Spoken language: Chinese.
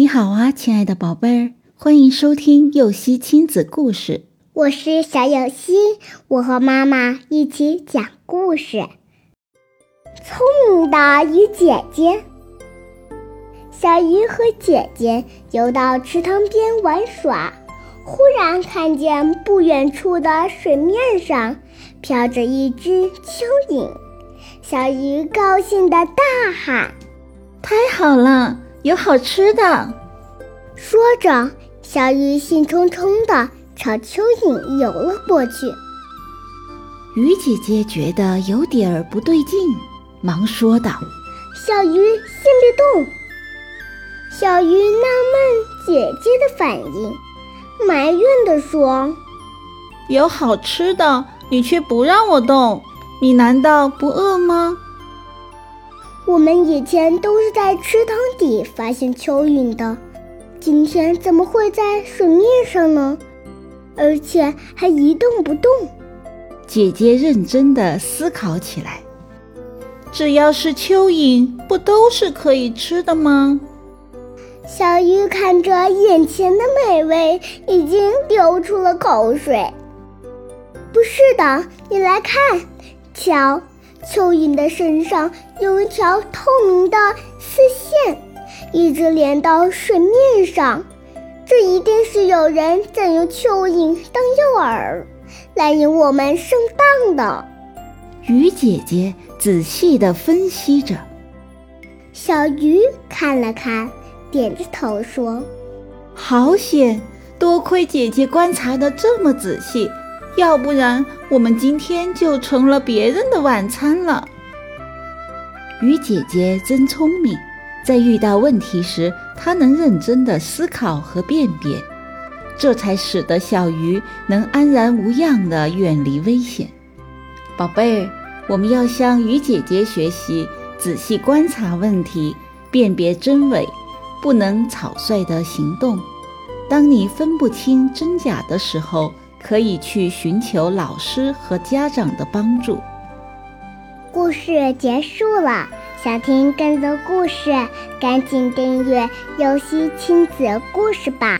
你好啊，亲爱的宝贝儿，欢迎收听幼熙亲子故事。我是小幼熙，我和妈妈一起讲故事。聪明的鱼姐姐，小鱼和姐姐游到池塘边玩耍，忽然看见不远处的水面上飘着一只蚯蚓，小鱼高兴地大喊：“太好了，有好吃的！”说着，小鱼兴冲冲的朝蚯蚓游了过去。鱼姐姐觉得有点儿不对劲，忙说道：“小鱼，先别动。”小鱼纳闷姐姐的反应，埋怨地说：“有好吃的，你却不让我动，你难道不饿吗？”我们以前都是在池塘底发现蚯蚓的。今天怎么会在水面上呢？而且还一动不动。姐姐认真的思考起来。只要是蚯蚓，不都是可以吃的吗？小鱼看着眼前的美味，已经流出了口水。不是的，你来看，瞧，蚯蚓的身上有一条透明的丝线。一直连到水面上，这一定是有人在用蚯蚓当诱饵，来引我们上当的。鱼姐姐仔细地分析着。小鱼看了看，点着头说：“好险！多亏姐姐观察得这么仔细，要不然我们今天就成了别人的晚餐了。”鱼姐姐真聪明。在遇到问题时，她能认真的思考和辨别，这才使得小鱼能安然无恙的远离危险。宝贝儿，我们要向鱼姐姐学习，仔细观察问题，辨别真伪，不能草率的行动。当你分不清真假的时候，可以去寻求老师和家长的帮助。故事结束了。想听更多故事，赶紧订阅“游戏亲子故事”吧。